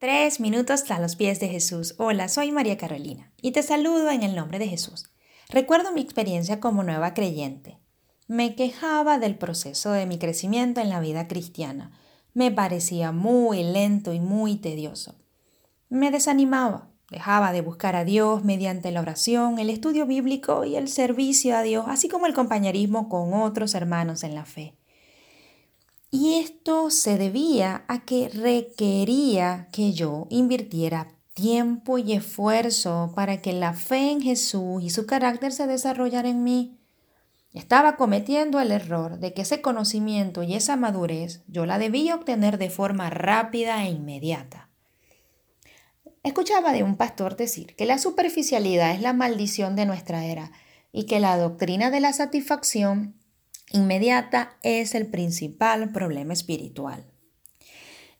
Tres minutos a los pies de Jesús. Hola, soy María Carolina y te saludo en el nombre de Jesús. Recuerdo mi experiencia como nueva creyente. Me quejaba del proceso de mi crecimiento en la vida cristiana. Me parecía muy lento y muy tedioso. Me desanimaba. Dejaba de buscar a Dios mediante la oración, el estudio bíblico y el servicio a Dios, así como el compañerismo con otros hermanos en la fe. Y esto se debía a que requería que yo invirtiera tiempo y esfuerzo para que la fe en Jesús y su carácter se desarrollara en mí. Estaba cometiendo el error de que ese conocimiento y esa madurez yo la debía obtener de forma rápida e inmediata. Escuchaba de un pastor decir que la superficialidad es la maldición de nuestra era y que la doctrina de la satisfacción inmediata es el principal problema espiritual.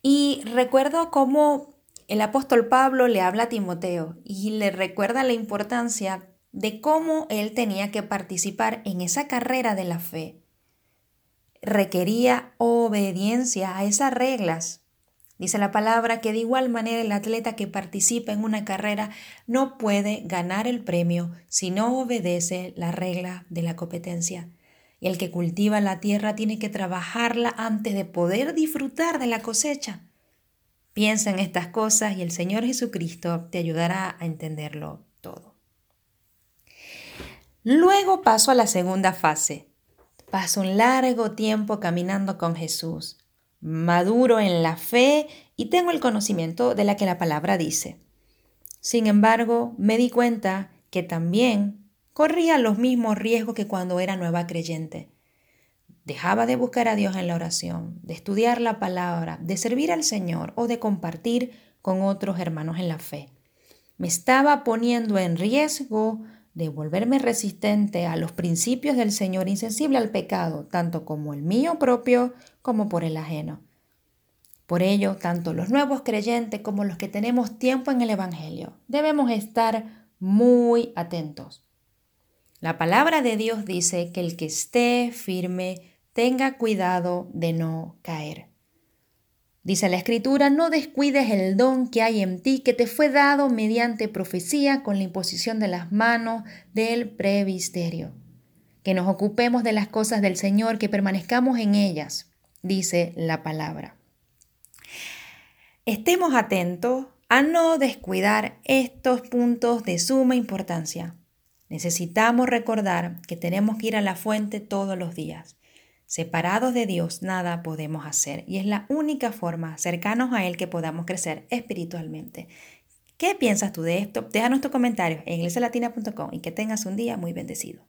Y recuerdo cómo el apóstol Pablo le habla a Timoteo y le recuerda la importancia de cómo él tenía que participar en esa carrera de la fe. Requería obediencia a esas reglas. Dice la palabra que de igual manera el atleta que participa en una carrera no puede ganar el premio si no obedece la regla de la competencia. Y el que cultiva la tierra tiene que trabajarla antes de poder disfrutar de la cosecha. Piensa en estas cosas y el Señor Jesucristo te ayudará a entenderlo todo. Luego paso a la segunda fase. Paso un largo tiempo caminando con Jesús, maduro en la fe y tengo el conocimiento de la que la palabra dice. Sin embargo, me di cuenta que también corría los mismos riesgos que cuando era nueva creyente. Dejaba de buscar a Dios en la oración, de estudiar la palabra, de servir al Señor o de compartir con otros hermanos en la fe. Me estaba poniendo en riesgo de volverme resistente a los principios del Señor, insensible al pecado, tanto como el mío propio como por el ajeno. Por ello, tanto los nuevos creyentes como los que tenemos tiempo en el Evangelio debemos estar muy atentos. La palabra de Dios dice que el que esté firme tenga cuidado de no caer. Dice la escritura, no descuides el don que hay en ti, que te fue dado mediante profecía con la imposición de las manos del previsterio. Que nos ocupemos de las cosas del Señor, que permanezcamos en ellas, dice la palabra. Estemos atentos a no descuidar estos puntos de suma importancia. Necesitamos recordar que tenemos que ir a la fuente todos los días. Separados de Dios nada podemos hacer y es la única forma cercanos a Él que podamos crecer espiritualmente. ¿Qué piensas tú de esto? Déjanos tus comentarios en iglesialatina.com y que tengas un día muy bendecido.